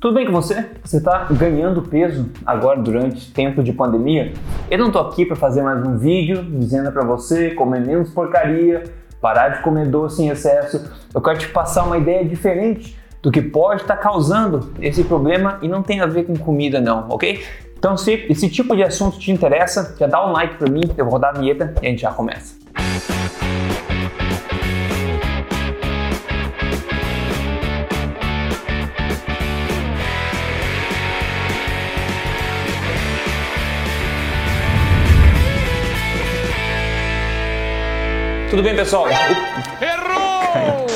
Tudo bem com você? Você está ganhando peso agora durante tempo de pandemia? Eu não tô aqui para fazer mais um vídeo dizendo para você comer menos porcaria, parar de comer doce em excesso. Eu quero te passar uma ideia diferente do que pode estar tá causando esse problema e não tem a ver com comida não, ok? Então se esse tipo de assunto te interessa, já dá um like para mim, eu vou rodar a vinheta e a gente já começa. Tudo bem, pessoal? Errou!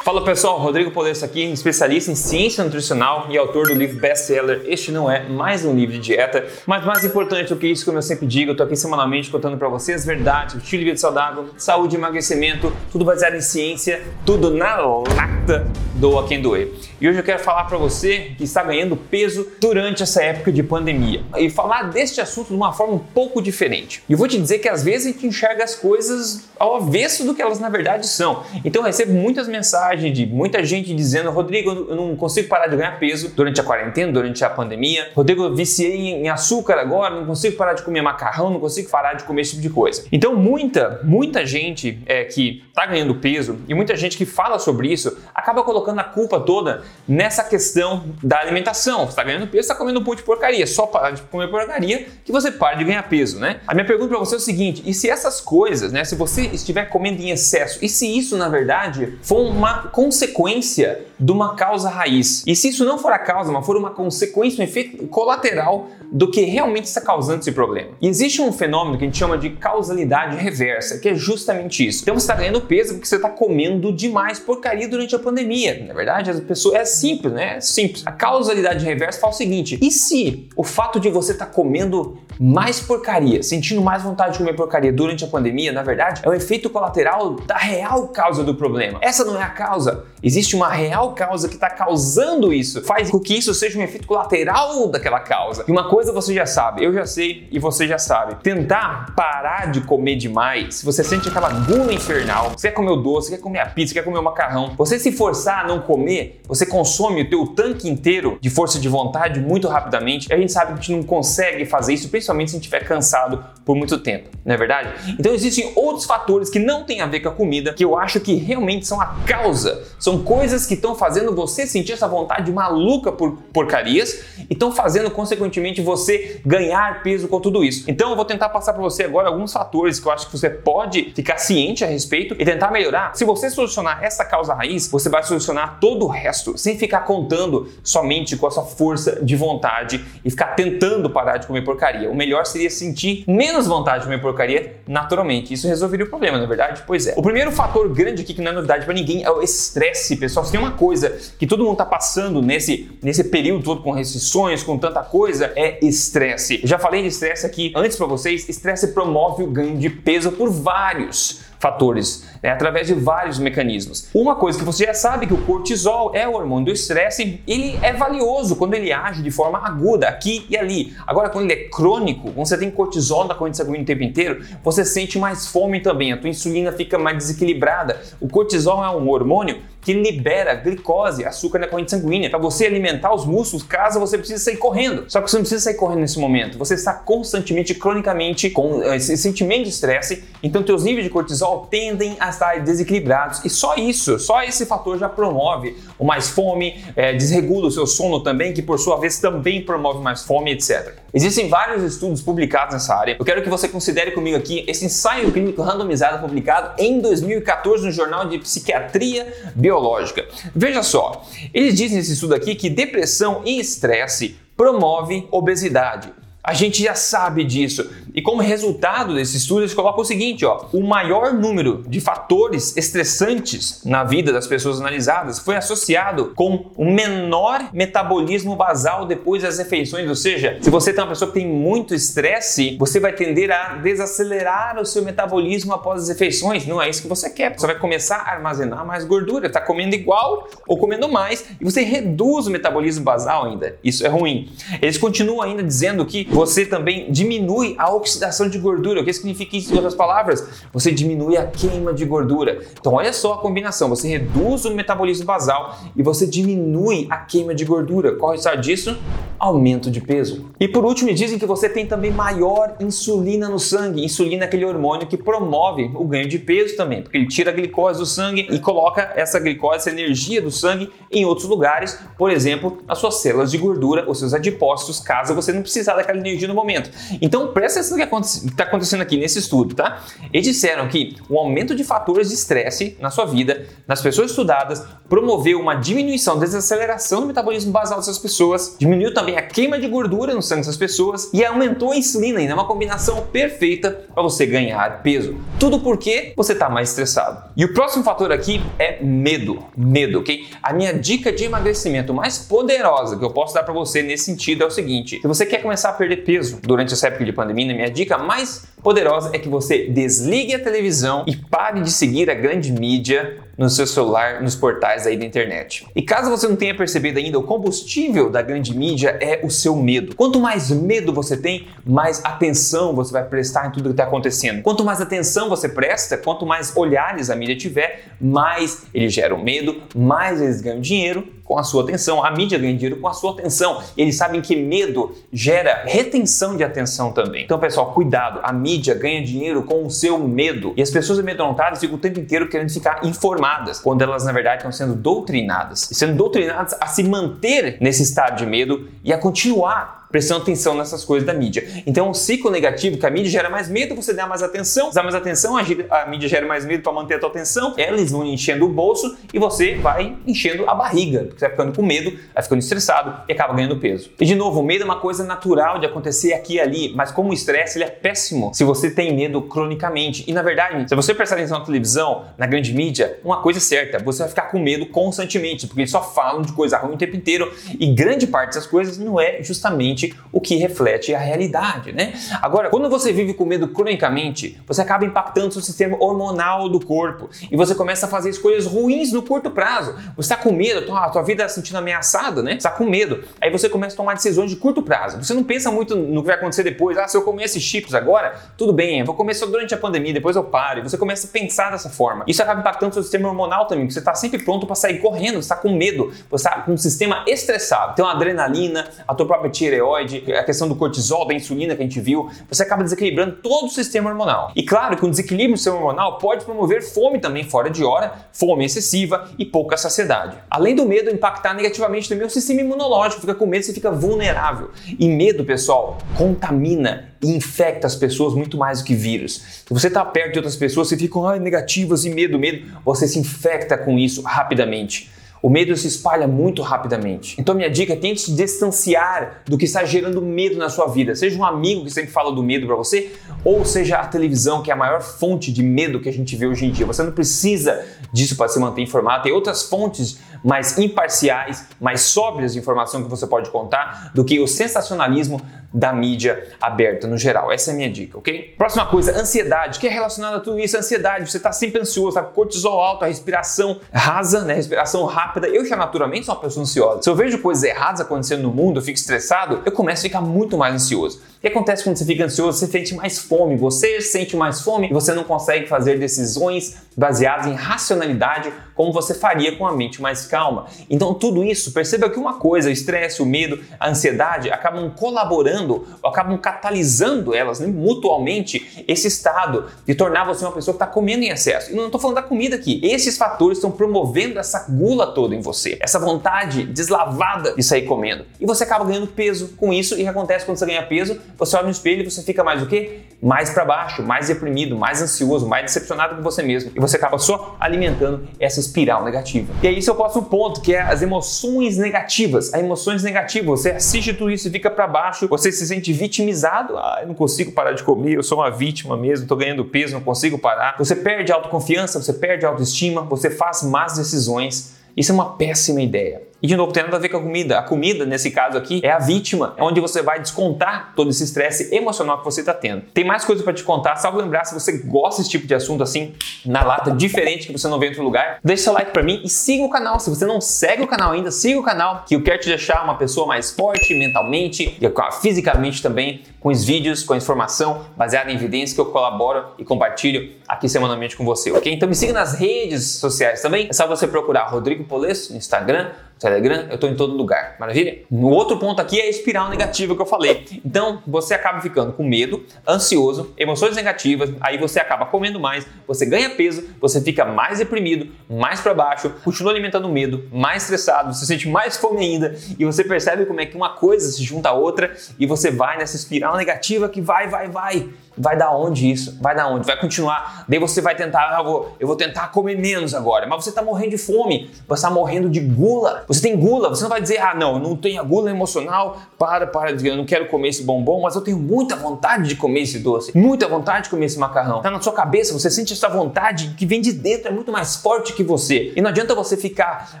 Fala pessoal, Rodrigo Polesso aqui, especialista em ciência nutricional e autor do livro best-seller Este Não É Mais Um Livro de Dieta. Mas mais importante do que isso, como eu sempre digo, eu tô aqui semanalmente contando para vocês verdades, estilo de vida saudável, saúde emagrecimento, tudo baseado em ciência, tudo na lata do A Quem Doer. E hoje eu quero falar para você que está ganhando peso durante essa época de pandemia e falar deste assunto de uma forma um pouco diferente. E vou te dizer que às vezes a gente enxerga as coisas ao avesso do que elas na verdade são. Então eu recebo muitas mensagens de muita gente dizendo: Rodrigo, eu não consigo parar de ganhar peso durante a quarentena, durante a pandemia. Rodrigo, eu viciei em açúcar agora, não consigo parar de comer macarrão, não consigo parar de comer esse tipo de coisa. Então, muita, muita gente é, que está ganhando peso e muita gente que fala sobre isso acaba colocando a culpa toda nessa questão da alimentação. Você está ganhando peso, está comendo um monte de porcaria. Só parar de comer porcaria que você para de ganhar peso, né? A minha pergunta para você é o seguinte: e se essas coisas, né? Se você estiver comendo em excesso, e se isso na verdade for uma consequência de uma causa raiz. E se isso não for a causa, mas for uma consequência, um efeito colateral do que realmente está causando esse problema. E existe um fenômeno que a gente chama de causalidade reversa, que é justamente isso. Então você está ganhando peso porque você está comendo demais porcaria durante a pandemia. Na verdade, as pessoas é simples, né? É simples. A causalidade reversa fala o seguinte: e se o fato de você estar tá comendo mais porcaria, sentindo mais vontade de comer porcaria durante a pandemia, na verdade, é o efeito colateral da real causa do problema. Essa não é a causa. Existe uma real causa que está causando isso. Faz com que isso seja um efeito colateral daquela causa. E uma coisa você já sabe, eu já sei e você já sabe. Tentar parar de comer demais, se você sente aquela gula infernal, você quer comer o doce, quer comer a pizza, quer comer o macarrão, você se forçar a não comer, você consome o teu tanque inteiro de força de vontade muito rapidamente. E a gente sabe que a gente não consegue fazer isso, principalmente se a gente estiver cansado por muito tempo, não é verdade? Então existem outros fatores que não têm a ver com a comida, que eu acho que realmente são a causa, são coisas que estão fazendo você sentir essa vontade maluca por porcarias e estão fazendo consequentemente você ganhar peso com tudo isso. Então eu vou tentar passar para você agora alguns fatores que eu acho que você pode ficar ciente a respeito e tentar melhorar. Se você solucionar essa causa raiz, você vai solucionar todo o resto, sem ficar contando somente com a sua força de vontade e ficar tentando parar de comer porcaria o melhor seria sentir menos vontade de comer porcaria naturalmente. Isso resolveria o problema, na é verdade? Pois é. O primeiro fator grande aqui que não é novidade para ninguém é o estresse, pessoal. Se tem uma coisa que todo mundo tá passando nesse, nesse período todo com restrições, com tanta coisa, é estresse. Já falei de estresse aqui antes para vocês. Estresse promove o ganho de peso por vários fatores, né, através de vários mecanismos. Uma coisa que você já sabe que o cortisol é o hormônio do estresse, ele é valioso quando ele age de forma aguda, aqui e ali. Agora, quando ele é crônico, quando você tem cortisol na corrente sanguínea o tempo inteiro, você sente mais fome também, a tua insulina fica mais desequilibrada. O cortisol é um hormônio que libera glicose, açúcar na corrente sanguínea, para você alimentar os músculos caso você precise sair correndo. Só que você não precisa sair correndo nesse momento. Você está constantemente, cronicamente com esse sentimento de estresse, então teus níveis de cortisol tendem a estar desequilibrados. E só isso, só esse fator já promove o mais fome, é, desregula o seu sono também, que por sua vez também promove mais fome, etc. Existem vários estudos publicados nessa área. Eu quero que você considere comigo aqui esse ensaio clínico randomizado publicado em 2014 no Jornal de Psiquiatria Biológica. Veja só, eles dizem nesse estudo aqui que depressão e estresse promove obesidade. A gente já sabe disso. E como resultado desse estudo, eles colocam o seguinte: ó, o maior número de fatores estressantes na vida das pessoas analisadas foi associado com o menor metabolismo basal depois das refeições. Ou seja, se você tem uma pessoa que tem muito estresse, você vai tender a desacelerar o seu metabolismo após as refeições. Não é isso que você quer. Você vai começar a armazenar mais gordura, está comendo igual ou comendo mais, e você reduz o metabolismo basal ainda. Isso é ruim. Eles continuam ainda dizendo que você também diminui a oxidação de gordura. O que significa isso em outras palavras? Você diminui a queima de gordura. Então, olha só a combinação: você reduz o metabolismo basal e você diminui a queima de gordura. Qual o resultado disso? Aumento de peso. E por último, dizem que você tem também maior insulina no sangue. Insulina é aquele hormônio que promove o ganho de peso também, porque ele tira a glicose do sangue e coloca essa glicose, essa energia do sangue em outros lugares, por exemplo, as suas células de gordura, os seus adipócitos, caso você não precisar daquela energia no momento. Então, presta atenção no que está acontecendo aqui nesse estudo, tá? Eles disseram que o aumento de fatores de estresse na sua vida, nas pessoas estudadas, promoveu uma diminuição, desaceleração do metabolismo basal dessas pessoas, diminuiu também a queima de gordura no sangue dessas pessoas e aumentou a insulina, ainda é uma combinação perfeita para você ganhar peso. Tudo porque você está mais estressado. E o próximo fator aqui é medo. Medo, ok? A minha dica de emagrecimento mais poderosa que eu posso dar para você nesse sentido é o seguinte: se você quer começar a perder peso durante essa época de pandemia, minha dica mais poderosa é que você desligue a televisão e pare de seguir a grande mídia no seu celular, nos portais aí da internet. E caso você não tenha percebido ainda, o combustível da grande mídia é o seu medo. Quanto mais medo você tem, mais atenção você vai prestar em tudo que está acontecendo. Quanto mais atenção você presta, quanto mais olhares a mídia tiver, mais eles geram medo, mais eles ganham dinheiro com a sua atenção. A mídia ganha dinheiro com a sua atenção. Eles sabem que medo gera retenção de atenção também. Então, pessoal, cuidado. A mídia ganha dinheiro com o seu medo. E as pessoas amedrontadas ficam o tempo inteiro querendo ficar informadas, quando elas, na verdade, estão sendo doutrinadas. E sendo doutrinadas a se manter nesse estado de medo e a continuar prestando atenção nessas coisas da mídia. Então, é um ciclo negativo que a mídia gera mais medo, você dá mais atenção, dá mais atenção, a mídia gera mais medo para manter a tua atenção, eles vão enchendo o bolso e você vai enchendo a barriga, você vai ficando com medo, vai ficando estressado e acaba ganhando peso. E de novo, o medo é uma coisa natural de acontecer aqui e ali, mas como o estresse ele é péssimo se você tem medo cronicamente. E na verdade, se você prestar atenção na televisão, na grande mídia, uma coisa é certa, você vai ficar com medo constantemente, porque eles só falam de coisa ruim o tempo inteiro e grande parte dessas coisas não é justamente o que reflete a realidade, né? Agora, quando você vive com medo cronicamente, você acaba impactando o seu sistema hormonal do corpo e você começa a fazer escolhas ruins no curto prazo. Você está com medo, a tua vida está se sentindo ameaçada, né? Está com medo. Aí você começa a tomar decisões de curto prazo. Você não pensa muito no que vai acontecer depois. Ah, se eu comer esses chips agora, tudo bem, eu vou comer só durante a pandemia, depois eu paro. E você começa a pensar dessa forma. Isso acaba impactando o seu sistema hormonal também, porque você está sempre pronto para sair correndo, você está com medo, você está com um sistema estressado. Tem uma adrenalina, a tua própria tireoide tireoide, a questão do cortisol, da insulina que a gente viu, você acaba desequilibrando todo o sistema hormonal. E claro que um desequilíbrio no sistema hormonal pode promover fome também fora de hora, fome excessiva e pouca saciedade. Além do medo impactar negativamente também o sistema imunológico, fica com medo, você fica vulnerável. E medo, pessoal, contamina e infecta as pessoas muito mais do que vírus. Se você está perto de outras pessoas, você fica ah, negativas e medo, medo, você se infecta com isso rapidamente. O medo se espalha muito rapidamente. Então, minha dica é tente se distanciar do que está gerando medo na sua vida. Seja um amigo que sempre fala do medo para você, ou seja a televisão, que é a maior fonte de medo que a gente vê hoje em dia. Você não precisa disso para se manter informado. Tem outras fontes mais imparciais, mais sóbrias de informação que você pode contar do que o sensacionalismo da mídia aberta no geral. Essa é a minha dica, ok? Próxima coisa, ansiedade. Que é relacionado a tudo isso? Ansiedade. Você está sempre ansioso, tá com cortisol alto, a respiração rasa, né? Respiração rápida. Eu já naturalmente sou uma pessoa ansiosa. Se eu vejo coisas erradas acontecendo no mundo, eu fico estressado, eu começo a ficar muito mais ansioso. O que acontece quando você fica ansioso? Você sente mais fome, você sente mais fome e você não consegue fazer decisões baseadas em racionalidade como você faria com a mente mais calma. Então, tudo isso, perceba que uma coisa, o estresse, o medo, a ansiedade acabam colaborando acabam catalisando elas né, mutualmente esse estado de tornar você uma pessoa que está comendo em excesso. E não estou falando da comida aqui. Esses fatores estão promovendo essa gula toda em você, essa vontade deslavada de sair comendo. E você acaba ganhando peso com isso. E o que acontece quando você ganha peso? Você olha no espelho e você fica mais o quê? Mais para baixo, mais deprimido, mais ansioso, mais decepcionado com você mesmo. E você acaba só alimentando essa espiral negativa. E aí, esse é próximo ponto, que é as emoções negativas. As emoções negativas, você assiste tudo isso e fica para baixo, você se sente vitimizado, ah, eu não consigo parar de comer, eu sou uma vítima mesmo, estou ganhando peso, não consigo parar. Você perde autoconfiança, você perde autoestima, você faz más decisões. Isso é uma péssima ideia. E de novo, tem nada a ver com a comida. A comida, nesse caso aqui, é a vítima, é onde você vai descontar todo esse estresse emocional que você está tendo. Tem mais coisas para te contar, salvo lembrar, se você gosta desse tipo de assunto assim, na lata, diferente que você não vê em outro lugar, deixa seu like para mim e siga o canal. Se você não segue o canal ainda, siga o canal, que eu quero te deixar uma pessoa mais forte mentalmente e fisicamente também, com os vídeos, com a informação baseada em evidências que eu colaboro e compartilho aqui semanalmente com você, ok? Então me siga nas redes sociais também. É só você procurar Rodrigo Polesso no Instagram, Telegram, eu estou em todo lugar. Maravilha? No outro ponto aqui é a espiral negativa que eu falei. Então, você acaba ficando com medo, ansioso, emoções negativas, aí você acaba comendo mais, você ganha peso, você fica mais deprimido, mais para baixo, continua alimentando medo, mais estressado, você sente mais fome ainda e você percebe como é que uma coisa se junta a outra e você vai nessa espiral negativa que vai, vai, vai vai dar onde isso? Vai dar onde? Vai continuar. Daí você vai tentar, ah, eu, vou, eu vou tentar comer menos agora. Mas você está morrendo de fome, você está morrendo de gula. Você tem gula, você não vai dizer, ah, não, eu não tenho a gula emocional, para, para, eu não quero comer esse bombom, mas eu tenho muita vontade de comer esse doce, muita vontade de comer esse macarrão. Tá na sua cabeça, você sente essa vontade que vem de dentro, é muito mais forte que você. E não adianta você ficar,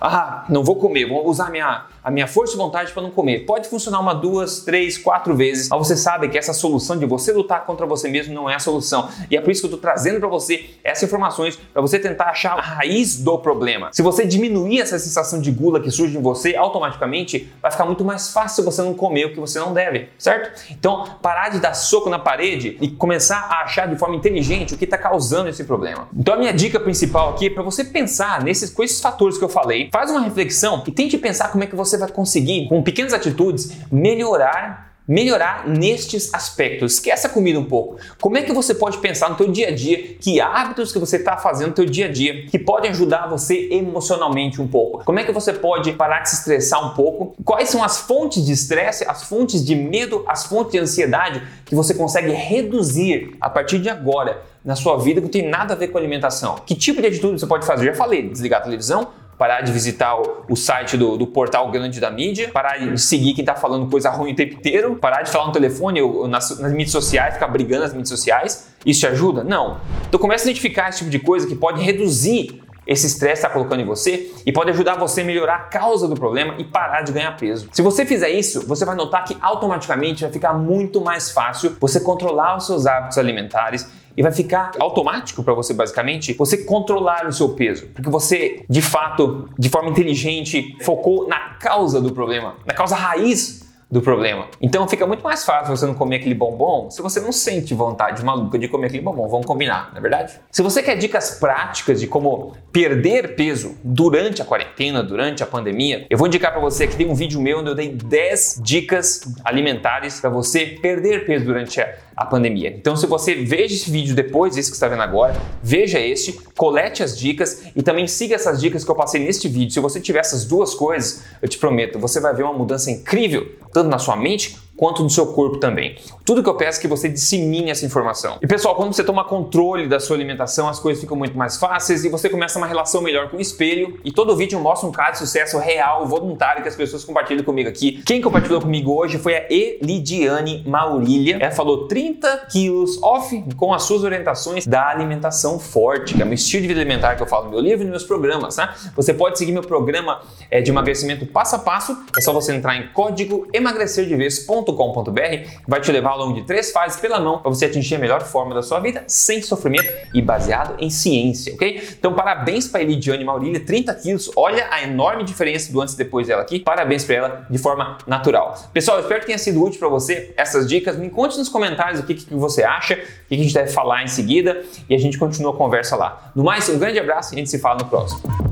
ah, não vou comer, vou usar minha, a minha força e vontade para não comer. Pode funcionar uma, duas, três, quatro vezes, mas você sabe que essa solução de você lutar contra você mesmo não é a solução. E é por isso que eu estou trazendo para você essas informações para você tentar achar a raiz do problema. Se você diminuir essa sensação de gula que surge em você, automaticamente vai ficar muito mais fácil você não comer o que você não deve, certo? Então, parar de dar soco na parede e começar a achar de forma inteligente o que está causando esse problema. Então, a minha dica principal aqui é para você pensar nesses, com esses fatores que eu falei, faz uma reflexão e tente pensar como é que você vai conseguir, com pequenas atitudes, melhorar melhorar nestes aspectos. Esquece a comida um pouco. Como é que você pode pensar no teu dia a dia, que hábitos que você está fazendo no teu dia a dia que podem ajudar você emocionalmente um pouco? Como é que você pode parar de se estressar um pouco? Quais são as fontes de estresse, as fontes de medo, as fontes de ansiedade que você consegue reduzir a partir de agora na sua vida que não tem nada a ver com alimentação? Que tipo de atitude você pode fazer? Já falei, desligar a televisão, parar de visitar o, o site do, do, portal grande da mídia, parar de seguir quem tá falando coisa ruim o tempo inteiro, parar de falar no telefone ou nas, nas mídias sociais, ficar brigando nas mídias sociais. Isso te ajuda? Não. Então começa a identificar esse tipo de coisa que pode reduzir esse estresse está colocando em você e pode ajudar você a melhorar a causa do problema e parar de ganhar peso. Se você fizer isso, você vai notar que automaticamente vai ficar muito mais fácil você controlar os seus hábitos alimentares e vai ficar automático para você, basicamente, você controlar o seu peso. Porque você, de fato, de forma inteligente, focou na causa do problema, na causa raiz do problema. Então fica muito mais fácil você não comer aquele bombom se você não sente vontade maluca de comer aquele bombom. Vamos combinar, não é verdade? Se você quer dicas práticas de como perder peso durante a quarentena, durante a pandemia, eu vou indicar para você que tem um vídeo meu onde eu dei 10 dicas alimentares para você perder peso durante a a pandemia. Então, se você veja esse vídeo depois desse que está vendo agora, veja este, colete as dicas e também siga essas dicas que eu passei neste vídeo. Se você tiver essas duas coisas, eu te prometo, você vai ver uma mudança incrível, tanto na sua mente quanto no seu corpo também. Tudo que eu peço é que você dissemine essa informação. E pessoal, quando você toma controle da sua alimentação, as coisas ficam muito mais fáceis e você começa uma relação melhor com o espelho. E todo vídeo mostra um caso de sucesso real, voluntário que as pessoas compartilham comigo aqui. Quem compartilhou comigo hoje foi a Elidiane Maurília. Ela falou 30 quilos off com as suas orientações da alimentação forte, que é um estilo de vida alimentar que eu falo no meu livro e nos meus programas, tá? Você pode seguir meu programa é, de emagrecimento passo a passo. É só você entrar em código emagrecerdevez.com www.nutricional.com.br vai te levar ao longo de três fases pela mão para você atingir a melhor forma da sua vida sem sofrimento e baseado em ciência, ok? Então, parabéns para a Elidiane Maurília, 30 quilos. Olha a enorme diferença do antes e depois dela aqui. Parabéns para ela de forma natural. Pessoal, eu espero que tenha sido útil para você essas dicas. Me conte nos comentários o que, que você acha, o que a gente deve falar em seguida e a gente continua a conversa lá. No mais, um grande abraço e a gente se fala no próximo.